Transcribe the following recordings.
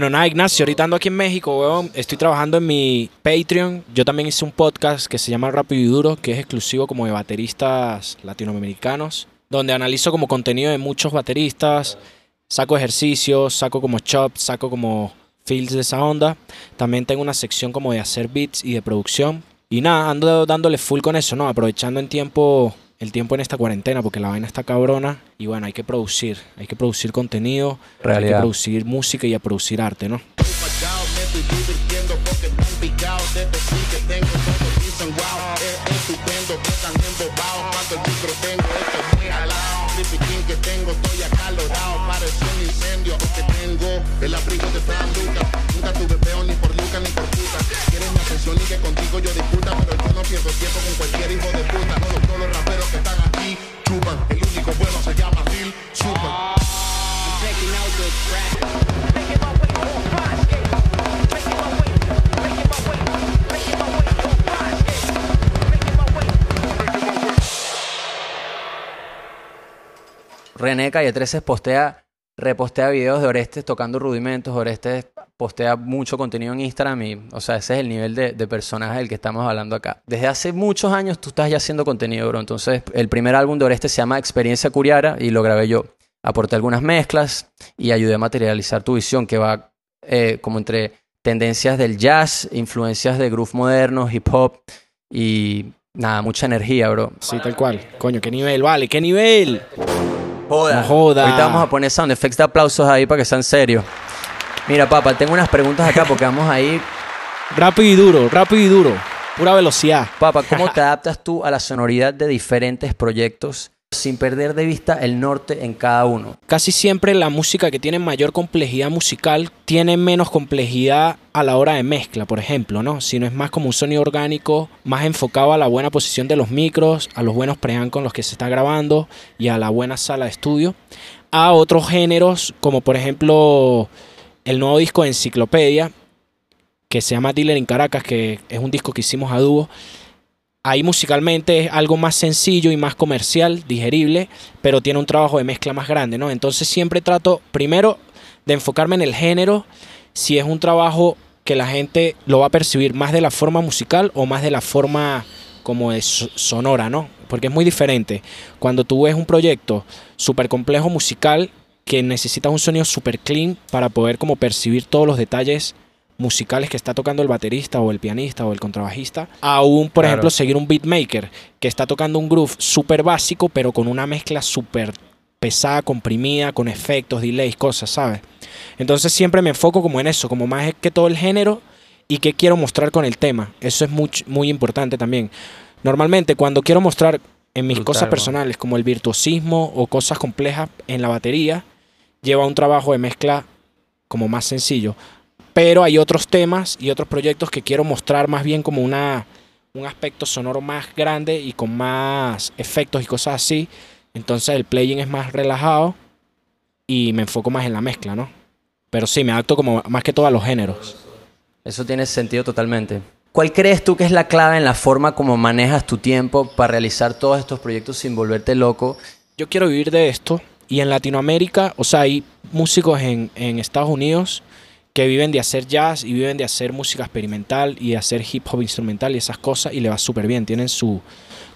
Bueno, nada, Ignacio, ahorita ando aquí en México, weón. Estoy trabajando en mi Patreon. Yo también hice un podcast que se llama Rápido y Duro, que es exclusivo como de bateristas latinoamericanos, donde analizo como contenido de muchos bateristas, saco ejercicios, saco como chops, saco como fields de esa onda. También tengo una sección como de hacer beats y de producción. Y nada, ando dándole full con eso, ¿no? Aprovechando en tiempo el tiempo en esta cuarentena porque la vaina está cabrona y bueno, hay que producir, hay que producir contenido, hay que Realidad. producir música y a producir arte, ¿no? el abrigo de Fran Lucas, nunca tuve peo ni por Lucas ni por puta, quieres mi atención y que contigo yo disputa, pero yo no pierdo tiempo con cualquier hijo de puta, que están aquí chupan, el único bueno se llama Super. René Calle 13 postea, repostea videos de Orestes tocando rudimentos. Orestes postea mucho contenido en Instagram y, o sea, ese es el nivel de, de personaje del que estamos hablando acá. Desde hace muchos años tú estás ya haciendo contenido, bro. Entonces, el primer álbum de Orestes se llama Experiencia Curiara y lo grabé yo. Aporté algunas mezclas y ayudé a materializar tu visión que va eh, como entre tendencias del jazz, influencias de groove moderno, hip hop y nada, mucha energía, bro. Sí, tal cual. Coño, qué nivel, vale, qué nivel. Joda. No joda. Ahorita vamos a poner sound effects de aplausos ahí para que sean serios. Mira, papá, tengo unas preguntas acá porque vamos a ir. Rápido y duro, rápido y duro. Pura velocidad. Papá, ¿cómo te adaptas tú a la sonoridad de diferentes proyectos sin perder de vista el norte en cada uno? Casi siempre la música que tiene mayor complejidad musical tiene menos complejidad a la hora de mezcla, por ejemplo, ¿no? Si no es más como un sonido orgánico, más enfocado a la buena posición de los micros, a los buenos preamp con los que se está grabando y a la buena sala de estudio. A otros géneros, como por ejemplo el nuevo disco de Enciclopedia, que se llama Dealer en Caracas, que es un disco que hicimos a dúo. Ahí musicalmente es algo más sencillo y más comercial, digerible, pero tiene un trabajo de mezcla más grande, ¿no? Entonces siempre trato primero de enfocarme en el género, si es un trabajo que la gente lo va a percibir más de la forma musical o más de la forma como de so- sonora, ¿no? Porque es muy diferente. Cuando tú ves un proyecto súper complejo musical que necesita un sonido súper clean para poder como percibir todos los detalles musicales que está tocando el baterista o el pianista o el contrabajista, aún por Claro. ejemplo seguir un beatmaker que está tocando un groove súper básico pero con una mezcla súper pesada, comprimida, con efectos, delays, cosas, ¿sabes? Entonces siempre me enfoco como en eso, como más que todo el género y qué quiero mostrar con el tema. Eso es muy, muy importante también. Normalmente cuando quiero mostrar en mis Brutal, cosas personales como el virtuosismo o cosas complejas en la batería, lleva un trabajo de mezcla como más sencillo. Pero hay otros temas y otros proyectos que quiero mostrar más bien como una, un aspecto sonoro más grande y con más efectos y cosas así. Entonces el playing es más relajado y me enfoco más en la mezcla, ¿no? Pero sí, me adapto como más que todo a los géneros. Eso tiene sentido totalmente. ¿Cuál crees tú que es la clave en la forma como manejas tu tiempo para realizar todos estos proyectos sin volverte loco? Yo quiero vivir de esto y en Latinoamérica, o sea, hay músicos en, en Estados Unidos que viven de hacer jazz y viven de hacer música experimental y de hacer hip hop instrumental y esas cosas y le va súper bien. Tienen su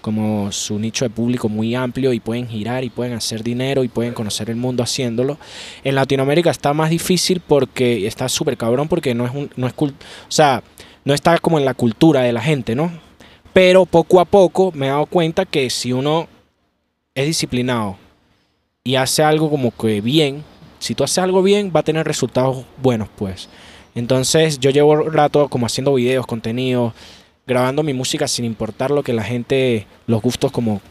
como su nicho de público muy amplio y pueden girar y pueden hacer dinero y pueden conocer el mundo haciéndolo. En Latinoamérica está más difícil porque está súper cabrón porque no es un, no es o sea, no está como en la cultura de la gente, ¿no? Pero poco a poco me he dado cuenta que si uno es disciplinado y hace algo como que bien, si tú haces algo bien, va a tener resultados buenos, pues. Entonces, yo llevo rato como haciendo videos, contenido, grabando mi música sin importar lo que la gente, los gustos como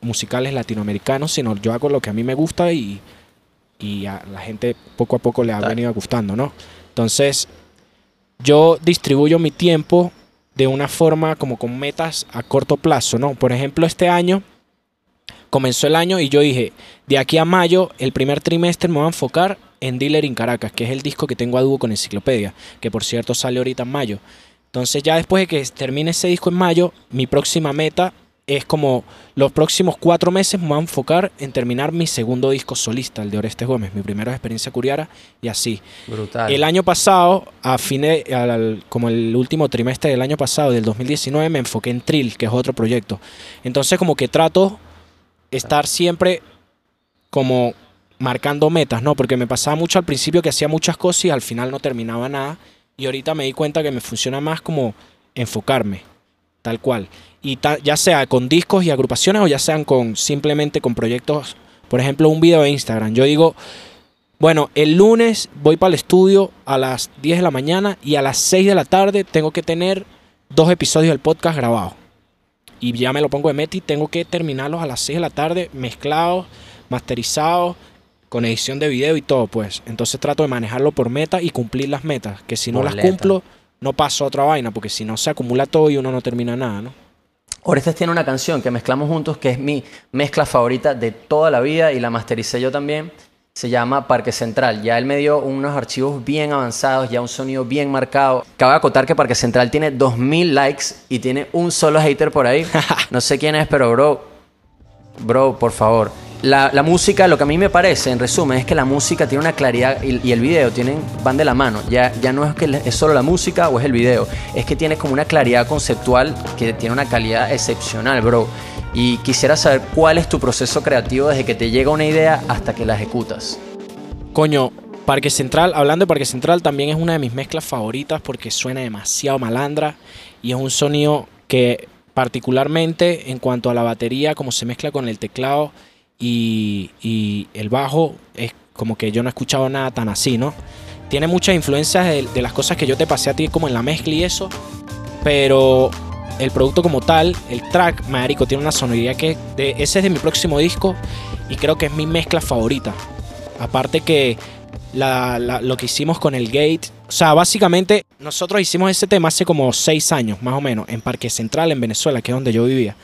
musicales latinoamericanos, sino yo hago lo que a mí me gusta y, y a la gente poco a poco le ha venido gustando, ¿no? Entonces, yo distribuyo mi tiempo de una forma como con metas a corto plazo, ¿no? Por ejemplo, este año comenzó el año y yo dije, de aquí a mayo, el primer trimestre me voy a enfocar en Dealer in Caracas, que es el disco que tengo a dúo con Enciclopedia, que por cierto sale ahorita en mayo. Entonces ya después de que termine ese disco en mayo, mi próxima meta es como los próximos cuatro meses me voy a enfocar en terminar mi segundo disco solista, el de Orestes Gómez, mi primera experiencia curiara y así. Brutal. El año pasado, a fines, al- al- como el último trimestre del año pasado, del 2019, me enfoqué en Trill, que es otro proyecto. Entonces como que trato estar siempre como marcando metas, ¿no? Porque me pasaba mucho al principio que hacía muchas cosas y al final no terminaba nada. Y ahorita me di cuenta que me funciona más como enfocarme, tal cual. Y ya sea con discos y agrupaciones o ya sean con simplemente con proyectos, por ejemplo, un video de Instagram. Yo digo, bueno, el lunes voy para el estudio a las 10 de la mañana y a las 6 de la tarde tengo que tener dos episodios del podcast grabados. Y ya me lo pongo de meta y tengo que terminarlos a las 6 de la tarde, mezclados, masterizados, con edición de video y todo, pues. Entonces trato de manejarlo por meta y cumplir las metas. Que si no las cumplo, no paso a otra vaina, porque si no se acumula todo y uno no termina nada, ¿no? Orestes tiene una canción que mezclamos juntos que es mi mezcla favorita de toda la vida y la mastericé yo también. Se llama Parque Central. Ya él me dio unos archivos bien avanzados, ya un sonido bien marcado. Cabe acotar que Parque Central tiene 2000 likes y tiene un solo hater por ahí. No sé quién es, pero bro, bro, por favor. La, la música, lo que a mí me parece, en resumen, es que la música tiene una claridad y, y el video tienen, van de la mano. Ya, ya no es que es solo la música o es el video, es que tiene como una claridad conceptual que tiene una calidad excepcional, bro. Y quisiera saber cuál es tu proceso creativo desde que te llega una idea hasta que la ejecutas. Coño, Parque Central, hablando de Parque Central, también es una de mis mezclas favoritas porque suena demasiado malandra y es un sonido que particularmente en cuanto a la batería, como se mezcla con el teclado y, el bajo, es como que yo no he escuchado nada tan así, ¿no? Tiene muchas influencias de, de las cosas que yo te pasé a ti como en la mezcla y eso, pero el producto como tal, el track, marico, tiene una sonoridad que de, ese es de mi próximo disco y creo que es mi mezcla favorita. Aparte que lo que hicimos con el gate, o sea, básicamente nosotros hicimos ese tema hace como seis años, más o menos, en Parque Central, en Venezuela, que es donde yo vivía.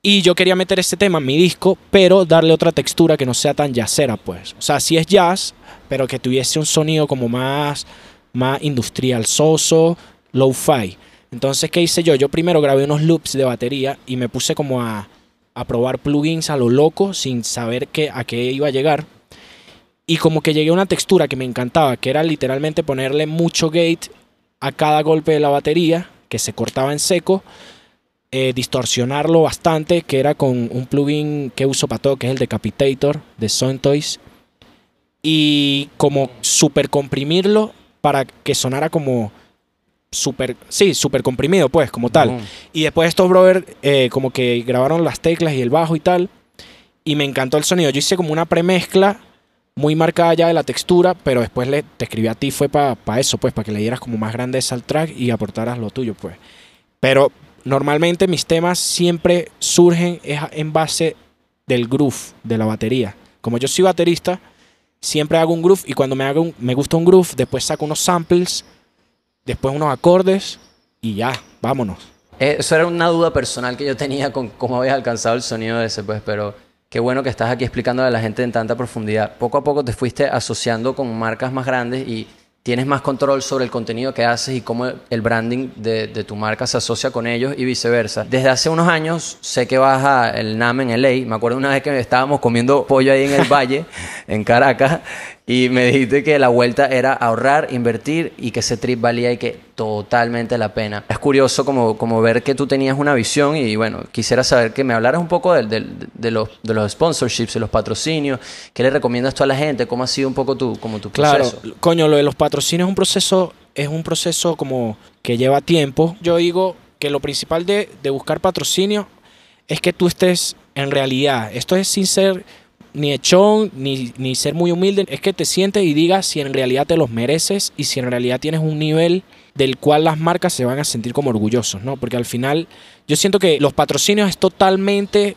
Y yo quería meter ese tema en mi disco, pero darle otra textura que no sea tan jazzera, pues. O sea, sí es jazz, pero que tuviese un sonido como más, más industrial, soso, low-fi. Entonces, ¿qué hice yo? Yo primero grabé unos loops de batería y me puse como a, a probar plugins a lo loco sin saber qué, a qué iba a llegar. Y como que llegué a una textura que me encantaba, que era literalmente ponerle mucho gate a cada golpe de la batería, que se cortaba en seco, eh, distorsionarlo bastante, que era con un plugin que uso para todo, que es el Decapitator de Soundtoys, y como super comprimirlo para que sonara como super, sí, super comprimido, pues, como tal. Y después estos brothers eh, como que grabaron las teclas y el bajo y tal. Y me encantó el sonido. Yo hice como una premezcla muy marcada ya de la textura, pero después le, te escribí a ti, fue para eso, pues, para que le dieras como más grandeza al track y aportaras lo tuyo, pues. Pero normalmente mis temas siempre surgen en base del groove, de la batería. Como yo soy baterista, siempre hago un groove y cuando me, hago un- me gusta un groove, después saco unos samples, después unos acordes y ya, vámonos. Eh, Eso era una duda personal que yo tenía con cómo habías alcanzado el sonido ese, pues, pero qué bueno que estás aquí explicándole a la gente en tanta profundidad. Poco a poco te fuiste asociando con marcas más grandes y tienes más control sobre el contenido que haces y cómo el branding de, de tu marca se asocia con ellos y viceversa. Desde hace unos años sé que vas a el NAM en LA. Me acuerdo una vez que estábamos comiendo pollo ahí en el valle, en Caracas, y me dijiste que la vuelta era ahorrar, invertir y que ese trip valía y que totalmente la pena. Es curioso como, como ver que tú tenías una visión y bueno, quisiera saber que me hablaras un poco del- del- de, los, de los sponsorships, de los patrocinios, qué le recomiendas tú a la gente, cómo ha sido un poco tu, como tu Claro, proceso. coño, lo de los patrocinios es un proceso, es un proceso como que lleva tiempo. Yo digo que lo principal de, de buscar patrocinio es que tú estés en realidad. Esto es sin ser ni echón, ni, ni ser muy humilde. Es que te sientes y digas si en realidad te los mereces y si en realidad tienes un nivel del cual las marcas se van a sentir como orgullosos, ¿no? Porque al final yo siento que los patrocinios es totalmente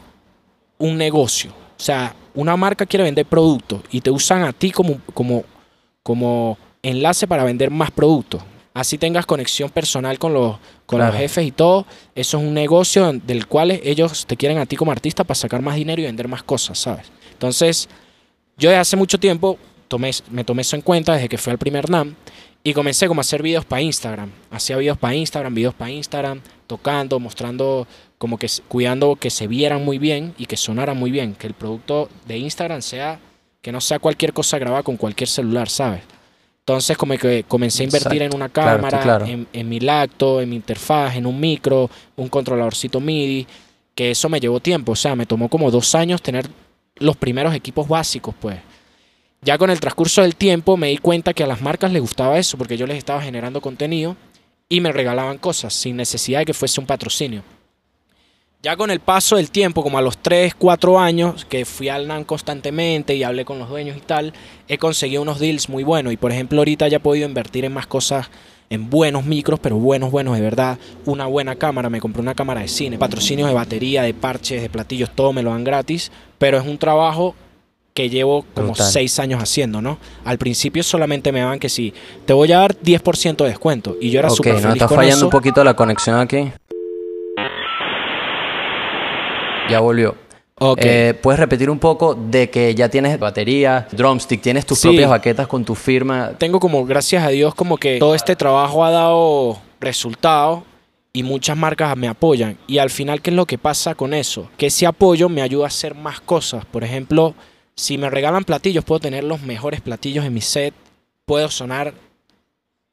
un negocio. O sea, una marca quiere vender productos y te usan a ti como, como, como enlace para vender más productos. Así tengas conexión personal con los, con Claro. los jefes y todo. Eso es un negocio del cual ellos te quieren a ti como artista para sacar más dinero y vender más cosas, ¿sabes? Entonces, yo desde hace mucho tiempo tomé, me tomé eso en cuenta desde que fui al primer NAM Y comencé como a hacer videos para Instagram. Hacía videos para Instagram, videos para Instagram, tocando, mostrando, como que cuidando que se vieran muy bien y que sonaran muy bien. Que el producto de Instagram sea, que no sea cualquier cosa grabada con cualquier celular, ¿sabes? Entonces como que comencé a invertir Exacto. en una cámara, claro. En, en mi lacto, en mi interfaz, en un micro, un controladorcito MIDI, que eso me llevó tiempo. O sea, me tomó como dos años tener los primeros equipos básicos, pues. Ya con el transcurso del tiempo me di cuenta que a las marcas les gustaba eso porque yo les estaba generando contenido y me regalaban cosas sin necesidad de que fuese un patrocinio. Ya con el paso del tiempo, como a los 3, 4 años, que fui al NAN constantemente y hablé con los dueños y tal, he conseguido unos deals muy buenos. Y por ejemplo, ahorita ya he podido invertir en más cosas, en buenos micros, pero buenos, buenos de verdad. Una buena cámara, me compré una cámara de cine, patrocinios de batería, de parches, de platillos, todo me lo dan gratis. Pero es un trabajo que llevo como. 6 años haciendo, ¿no? Al principio solamente me daban que sí, te voy a dar 10% de descuento. Y yo era Ok, súper no feliz está con fallando eso. un poquito la conexión aquí. Ya volvió. Eh, ¿Puedes repetir un poco de que ya tienes batería, drumstick, tienes tus Sí. propias baquetas con tu firma? tengo como, gracias a Dios, como que todo este trabajo ha dado resultado y muchas marcas me apoyan. Y al final, ¿qué es lo que pasa con eso? Que ese apoyo me ayuda a hacer más cosas. Por ejemplo, si me regalan platillos, puedo tener los mejores platillos en mi set. Puedo sonar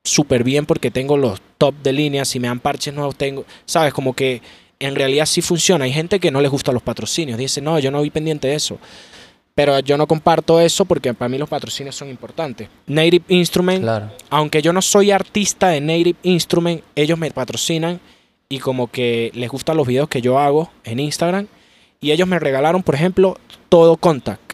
súper bien porque tengo los top de línea. Si me dan parches nuevos, tengo, ¿sabes? Como que en realidad sí funciona. Hay gente que no les gustan los patrocinios. Dice, no, yo no vi pendiente de eso. Pero yo no comparto eso porque para mí los patrocinios son importantes. Native Instrument Claro. aunque yo no soy artista de Native Instrument, ellos me patrocinan y como que les gustan los videos que yo hago en Instagram. Y ellos me regalaron, por ejemplo, todo Contact.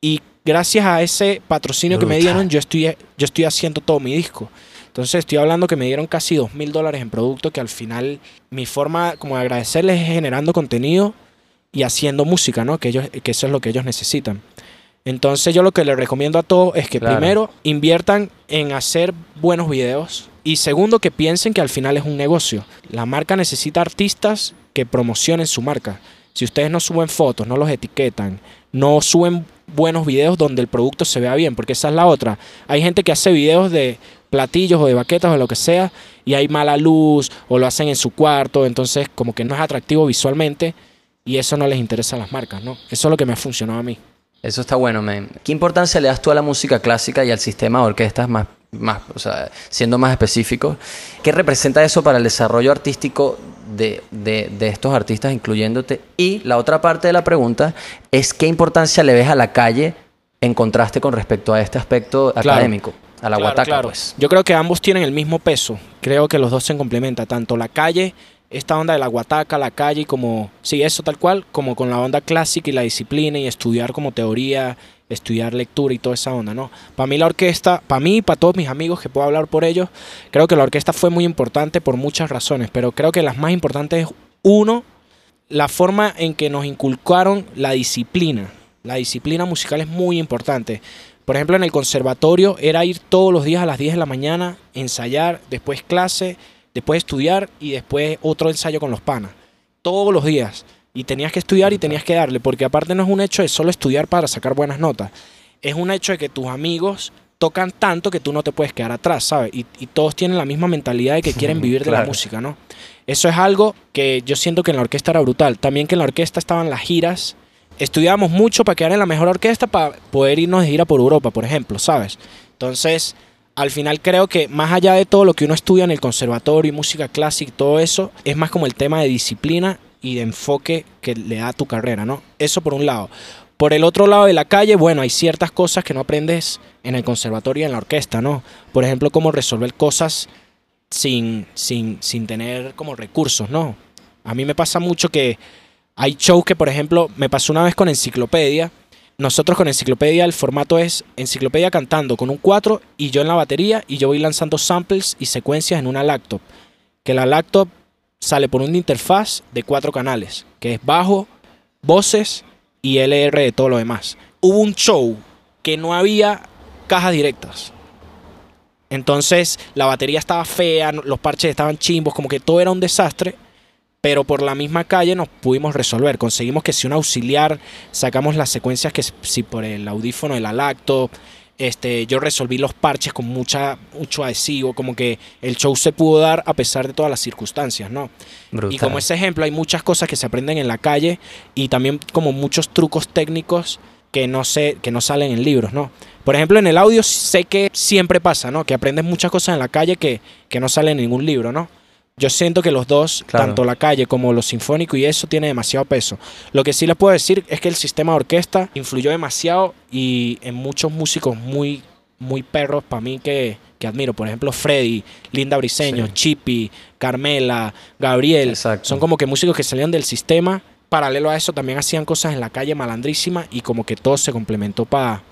Y gracias a ese patrocinio que me dieron, yo estoy, yo estoy haciendo todo mi disco. Entonces estoy hablando que me dieron casi dos mil dólares en producto que al final mi forma como de agradecerles es generando contenido y haciendo música, ¿no? Que, ellos, que eso es lo que ellos necesitan. Entonces yo lo que les recomiendo a todos es que Claro. primero inviertan en hacer buenos videos y segundo que piensen que al final es un negocio. La marca necesita artistas que promocionen su marca. Si ustedes no suben fotos, no los etiquetan, no suben buenos videos donde el producto se vea bien, porque esa es la otra. Hay gente que hace videos de platillos o de baquetas o lo que sea y hay mala luz o lo hacen en su cuarto, entonces como que no es atractivo visualmente y eso no les interesa a las marcas, ¿no? Eso es lo que me ha funcionado a mí. Eso está bueno, man. ¿Qué importancia le das tú a la música clásica y al sistema de orquestas más, más o sea, siendo más específico? ¿Qué representa eso para el desarrollo artístico de, de- de estos artistas, incluyéndote? Y la otra parte de la pregunta es qué importancia le ves a la calle en contraste con respecto a este aspecto Claro. académico, a la Claro, guataca, claro. pues. Yo creo que ambos tienen el mismo peso. Creo que los dos se complementan. Tanto la calle, esta onda de la guataca, la calle, como, sí, eso tal cual, como con la onda clásica y la disciplina y estudiar como teoría, estudiar lectura y toda esa onda, ¿no? Para mí la orquesta, para mí y para todos mis amigos que puedo hablar por ellos, creo que la orquesta fue muy importante por muchas razones, pero creo que las más importantes es, uno, la forma en que nos inculcaron la disciplina. La disciplina musical es muy importante. Por ejemplo, en el conservatorio era ir todos los días a las 10 de la mañana, ensayar, después clase, después estudiar y después otro ensayo con los panas. Todos los días. Y tenías que estudiar y tenías que darle, porque aparte no es un hecho de solo estudiar para sacar buenas notas. Es un hecho de que tus amigos tocan tanto que tú no te puedes quedar atrás, ¿sabes? Y, y todos tienen la misma mentalidad de que quieren vivir de la música, ¿no? Eso es algo que yo siento que en la orquesta era brutal. También que en la orquesta estaban las giras. Estudiábamos mucho para quedar en la mejor orquesta para poder irnos de gira por Europa, por ejemplo, ¿sabes? Entonces, al final creo que más allá de todo lo que uno estudia en el conservatorio y música clásica y todo eso, es más como el tema de disciplina y de enfoque que le da a tu carrera, ¿no? Eso por un lado. Por el otro lado de la calle, bueno, hay ciertas cosas que no aprendes en el conservatorio y en la orquesta, ¿no? Por ejemplo, cómo resolver cosas sin, sin, sin tener como recursos, ¿no? A mí me pasa mucho que hay shows que, por ejemplo, me pasó una vez con Enciclopedia. Nosotros con Enciclopedia el formato es Enciclopedia cantando con un 4 y yo en la batería y yo voy lanzando samples y secuencias en una laptop. Que la laptop sale por una interfaz de cuatro canales, que es bajo, voces y LR de todo lo demás. Hubo un show que no había cajas directas. Entonces la batería estaba fea, los parches estaban chimbos, como que todo era un desastre. Pero por la misma calle nos pudimos resolver. Conseguimos que si un auxiliar, sacamos las secuencias que si por el audífono de la lacto, este, yo resolví los parches con mucha, mucho adhesivo, como que el show se pudo dar a pesar de todas las circunstancias, ¿no? Brutal. Y como ese ejemplo, hay muchas cosas que se aprenden en la calle y también como muchos trucos técnicos que no sé, que no salen en libros, ¿no? Por ejemplo, en el audio sé que siempre pasa, ¿no? Que aprendes muchas cosas en la calle que, que no salen en ningún libro, ¿no? Yo siento que los dos, Claro. tanto la calle como lo sinfónico y eso, tiene demasiado peso. Lo que sí les puedo decir es que el sistema de orquesta influyó demasiado y en muchos músicos muy, muy perros para mí que, que admiro. Por ejemplo, Freddy, Linda Briseño, Sí. Chippy, Carmela, Gabriel. Exacto. Son como que músicos que salían del sistema. Paralelo a eso, también hacían cosas en la calle malandrísima y como que todo se complementó para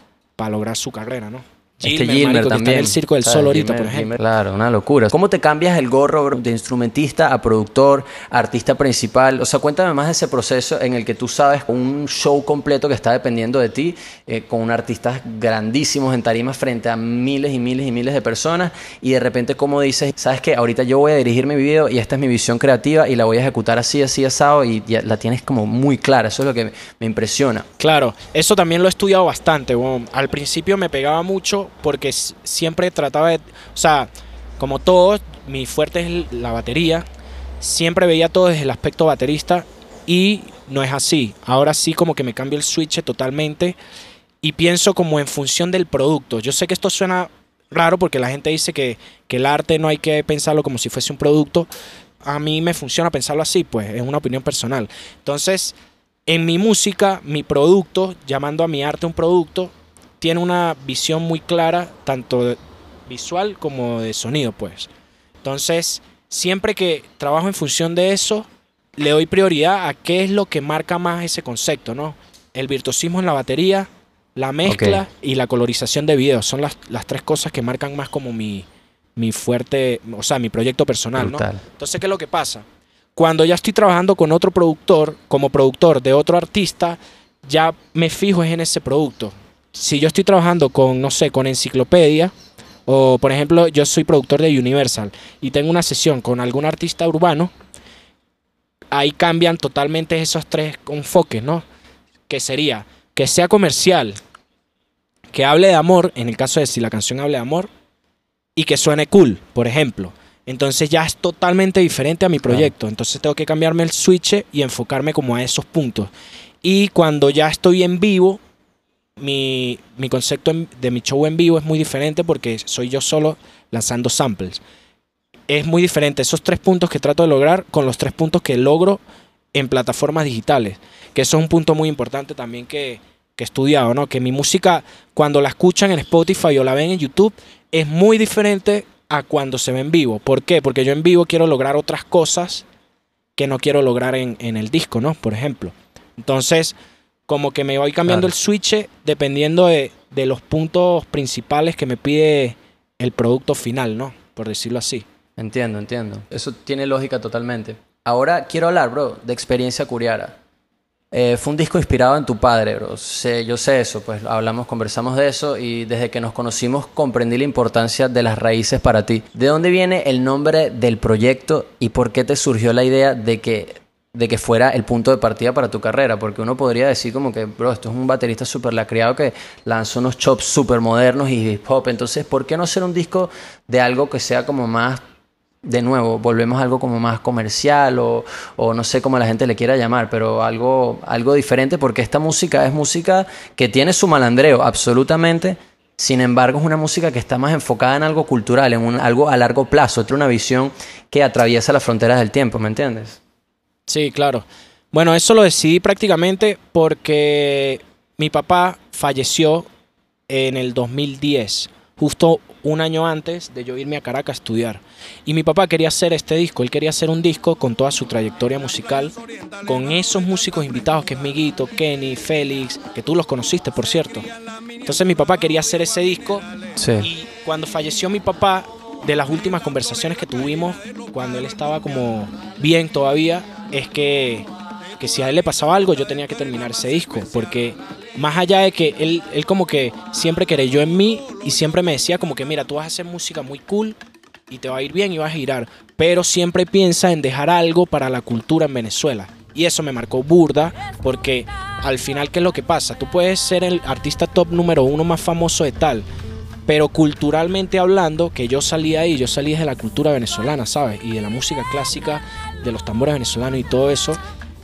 lograr su carrera, ¿no? Gilmer, Gilmer marico, que también. está en el Circo del ¿sabes? Sol ahorita, Gilmer- por ejemplo. Gilmer, claro, una locura. ¿Cómo te cambias el gorro de instrumentista a productor, artista principal? O sea, cuéntame más de ese proceso en el que tú sabes un show completo que está dependiendo de ti, eh, con artistas grandísimos en tarimas frente a miles y miles y miles de personas, y de repente cómo dices, sabes que ahorita yo voy a dirigir mi video y esta es mi visión creativa y la voy a ejecutar así, así, asado, y ya la tienes como muy clara. Eso es lo que me- impresiona. Claro, eso también lo he estudiado bastante. Al principio me pegaba mucho porque siempre trataba de... O sea, como todos, mi fuerte es la batería. Siempre veía todo desde el aspecto baterista y no es así. Ahora sí como que me cambio el switch totalmente y pienso como en función del producto. Yo sé que esto suena raro porque la gente dice que, que el arte no hay que pensarlo como si fuese un producto. A mí me funciona pensarlo así, pues es una opinión personal. Entonces, en mi música, mi producto, llamando a mi arte un producto, tiene una visión muy clara, tanto visual como de sonido, pues. Entonces, siempre que trabajo en función de eso, le doy prioridad a qué es lo que marca más ese concepto, ¿no? El virtuosismo en la batería, la mezcla y la colorización de videos. Son las, las tres cosas que marcan más como mi, mi fuerte, o sea, mi proyecto personal, ¿no? Brutal. Entonces, ¿qué es lo que pasa? Cuando ya estoy trabajando con otro productor, como productor de otro artista, ya me fijo en ese producto. Si yo estoy trabajando con, no sé, con Enciclopedia, o por ejemplo, yo soy productor de Universal y tengo una sesión con algún artista urbano, ahí cambian totalmente esos tres enfoques, ¿no? Que sería que sea comercial, que hable de amor, en el caso de si la canción hable de amor, y que suene cool, por ejemplo. Entonces ya es totalmente diferente a mi Claro. proyecto. Entonces tengo que cambiarme el switch y enfocarme como a esos puntos. Y cuando ya estoy en vivo, mi, mi concepto de mi show en vivo es muy diferente porque soy yo solo lanzando samples. Es muy diferente esos tres puntos que trato de lograr con los tres puntos que logro en plataformas digitales. Que eso es un punto muy importante también que, que he estudiado, ¿no? Que mi música, cuando la escuchan en Spotify o la ven en YouTube, es muy diferente a cuando se ve en vivo. ¿Por qué? Porque yo en vivo quiero lograr otras cosas que no quiero lograr en, en el disco, ¿no? Por ejemplo. Entonces, como que me voy cambiando Claro. el switch dependiendo de, de los puntos principales que me pide el producto final, ¿no? Por decirlo así. Entiendo, entiendo. Eso tiene lógica totalmente. Ahora quiero hablar, bro, de experiencia curiara. Eh, fue un disco inspirado en tu padre, bro. Sé- yo sé eso, pues hablamos, conversamos de eso y desde que nos conocimos comprendí la importancia de las raíces para ti. ¿De dónde viene el nombre del proyecto y por qué te surgió la idea de que, de que fuera el punto de partida para tu carrera? Porque uno podría decir como que, bro, esto es un baterista súper lacriado que lanzó unos chops súper modernos y hip hop. Entonces, ¿por qué no hacer un disco de algo que sea como más de nuevo, volvemos a algo como más comercial o, o no sé cómo la gente le quiera llamar, pero algo, algo diferente porque esta música es música que tiene su malandreo, absolutamente. Sin embargo, es una música que está más enfocada en algo cultural, en un, algo a largo plazo, tiene una visión que atraviesa las fronteras del tiempo, ¿me entiendes? Sí, claro. Bueno, eso lo decidí prácticamente porque mi papá falleció en el 2010, justo un año antes de yo irme a Caracas a estudiar. Y mi papá quería hacer este disco, él quería hacer un disco con toda su trayectoria musical, con esos músicos invitados que es Miguito, Kenny, Félix, que tú los conociste, por cierto. Entonces mi papá quería hacer ese disco Sí. y cuando falleció mi papá, de las últimas conversaciones que tuvimos, cuando él estaba como bien todavía, es que, que si a él le pasaba algo, yo tenía que terminar ese disco. Porque más allá de que él, él como que siempre creyó en mí y siempre me decía como que, mira, tú vas a hacer música muy cool y te va a ir bien y vas a girar. Pero siempre piensa en dejar algo para la cultura en Venezuela. Y eso me marcó burda porque al final, ¿qué es lo que pasa? Tú puedes ser el artista top número uno más famoso de tal, pero culturalmente hablando, que yo salí ahí, yo salí de la cultura venezolana, ¿sabes? Y de la música clásica, de los tambores venezolanos y todo eso,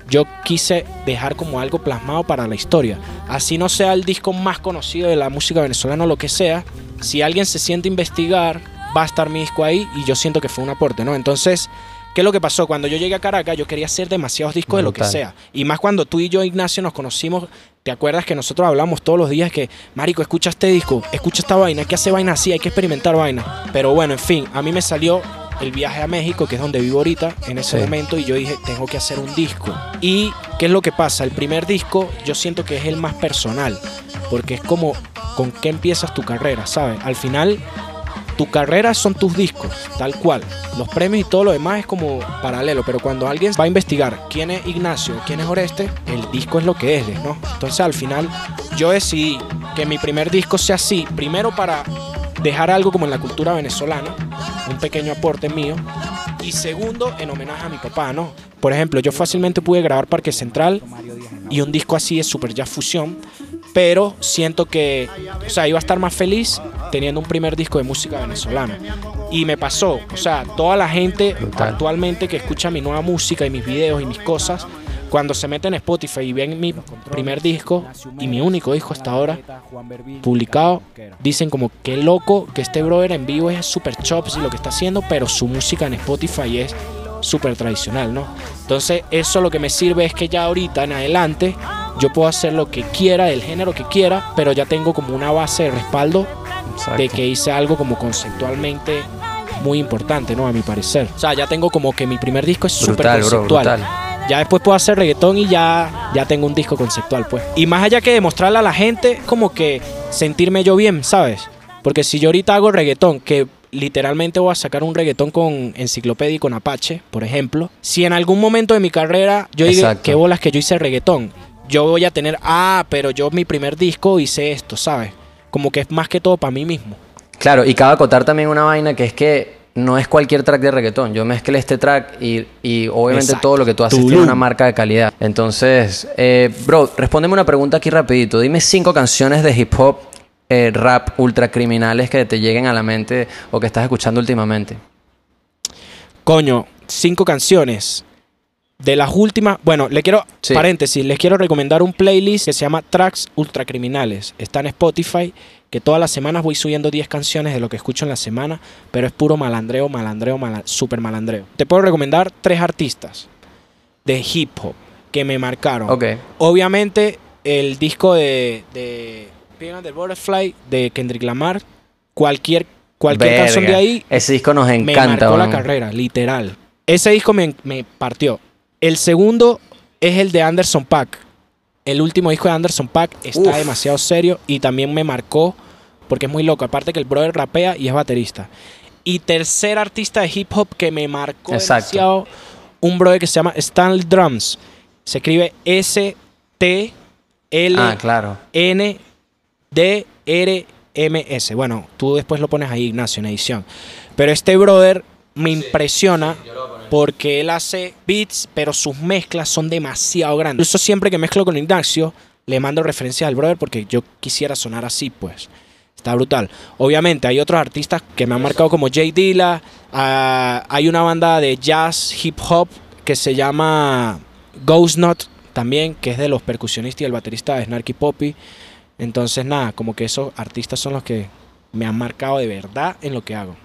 yo quise dejar como algo plasmado para la historia. Así no sea el disco más conocido de la música venezolana o lo que sea, si alguien se siente a investigar, va a estar mi disco ahí y yo siento que fue un aporte, ¿no? Entonces, ¿qué es lo que pasó? Cuando yo llegué a Caracas, yo quería hacer demasiados discos de lo que sea. Y más cuando tú y yo, Ignacio, nos conocimos, ¿te acuerdas que nosotros hablamos todos los días que, Marico, escucha este disco, escucha esta vaina, hay que hacer vaina así, hay que experimentar vaina? Pero bueno, en fin, a mí me salió el viaje a México, que es donde vivo ahorita, en ese Sí. momento, y yo dije, tengo que hacer un disco. ¿Y qué es lo que pasa? El primer disco yo siento que es el más personal, porque es como con qué empiezas tu carrera, ¿sabes? Al final, tu carrera son tus discos, tal cual. Los premios y todo lo demás es como paralelo, pero cuando alguien va a investigar quién es Ignacio, quién es Oreste, el disco es lo que es, ¿no? Entonces al final yo decidí que mi primer disco sea así, primero para dejar algo como en la cultura venezolana, un pequeño aporte mío, y segundo en homenaje a mi papá, ¿no? Por ejemplo, yo fácilmente pude grabar Parque Central y un disco así de super jazz fusión, pero siento que, o sea, iba a estar más feliz teniendo un primer disco de música venezolana. Y me pasó, o sea, toda la gente actualmente que escucha mi nueva música y mis videos y mis cosas, cuando se meten en Spotify y ven mi primer disco y mi único disco hasta ahora publicado, dicen como qué loco que este brother en vivo es super chops y lo que está haciendo, pero su música en Spotify es súper tradicional, ¿no? Entonces eso lo que me sirve es que ya ahorita en adelante yo puedo hacer lo que quiera, del género que quiera, pero ya tengo como una base de respaldo Exacto. de que hice algo como conceptualmente muy importante, ¿no? A mi parecer. O sea, ya tengo como que mi primer disco es súper bro, conceptual. brutal. Ya después puedo hacer reggaetón y ya, ya tengo un disco conceptual, pues. Y más allá que demostrarle a la gente, como que sentirme yo bien, ¿sabes? Porque si yo ahorita hago reggaetón, que literalmente voy a sacar un reggaetón con enciclopedia y con Apache, por ejemplo, si en algún momento de mi carrera yo digo qué bolas que yo hice reggaetón, yo voy a tener, ah, pero yo mi primer disco hice esto, ¿sabes? Como que es más que todo para mí mismo. Claro, y cabe acotar también una vaina que es que no es cualquier track de reggaetón. Yo mezclé este track y, y obviamente Exacto. todo lo que tú haces Tulum. tiene una marca de calidad. Entonces, eh, bro, respóndeme una pregunta aquí rapidito. Dime cinco canciones de hip hop, eh, rap, ultra criminales que te lleguen a la mente o que estás escuchando últimamente. Coño, cinco canciones. De las últimas, bueno, le quiero, Sí. paréntesis, les quiero recomendar un playlist que se llama Tracks Ultracriminales. Está en Spotify, que todas las semanas voy subiendo 10 canciones de lo que escucho en la semana, pero es puro malandreo, malandreo, mala- super malandreo. Te puedo recomendar tres artistas de hip hop que me marcaron. Ok. Obviamente, el disco de, de the Butterfly de Kendrick Lamar, cualquier, cualquier Verga. canción de ahí Ese disco nos me encanta. marcó la carrera, literal. Ese disco me, me partió. El segundo es el de Anderson Pack. El último disco de Anderson Pack está Uf. demasiado serio y también me marcó porque es muy loco. Aparte que el brother rapea y es baterista. Y tercer artista de hip hop que me marcó Exacto. demasiado, un brother que se llama Stanley Drums. Se escribe S-T-L Ah, claro. N D R M S. Bueno, tú después lo pones ahí, Ignacio, en edición. Pero este brother me impresiona porque él hace beats, pero sus mezclas son demasiado grandes. Incluso siempre que mezclo con Ignacio, le mando referencias al brother porque yo quisiera sonar así, pues. Está brutal. Obviamente, hay otros artistas que me han marcado como Jay Dilla. ah, hay una banda de jazz hip hop que se llama Ghost Not también, que es de los percusionistas y el baterista de Snarky Poppy. Entonces, nada, como que esos artistas son los que me han marcado de verdad en lo que hago.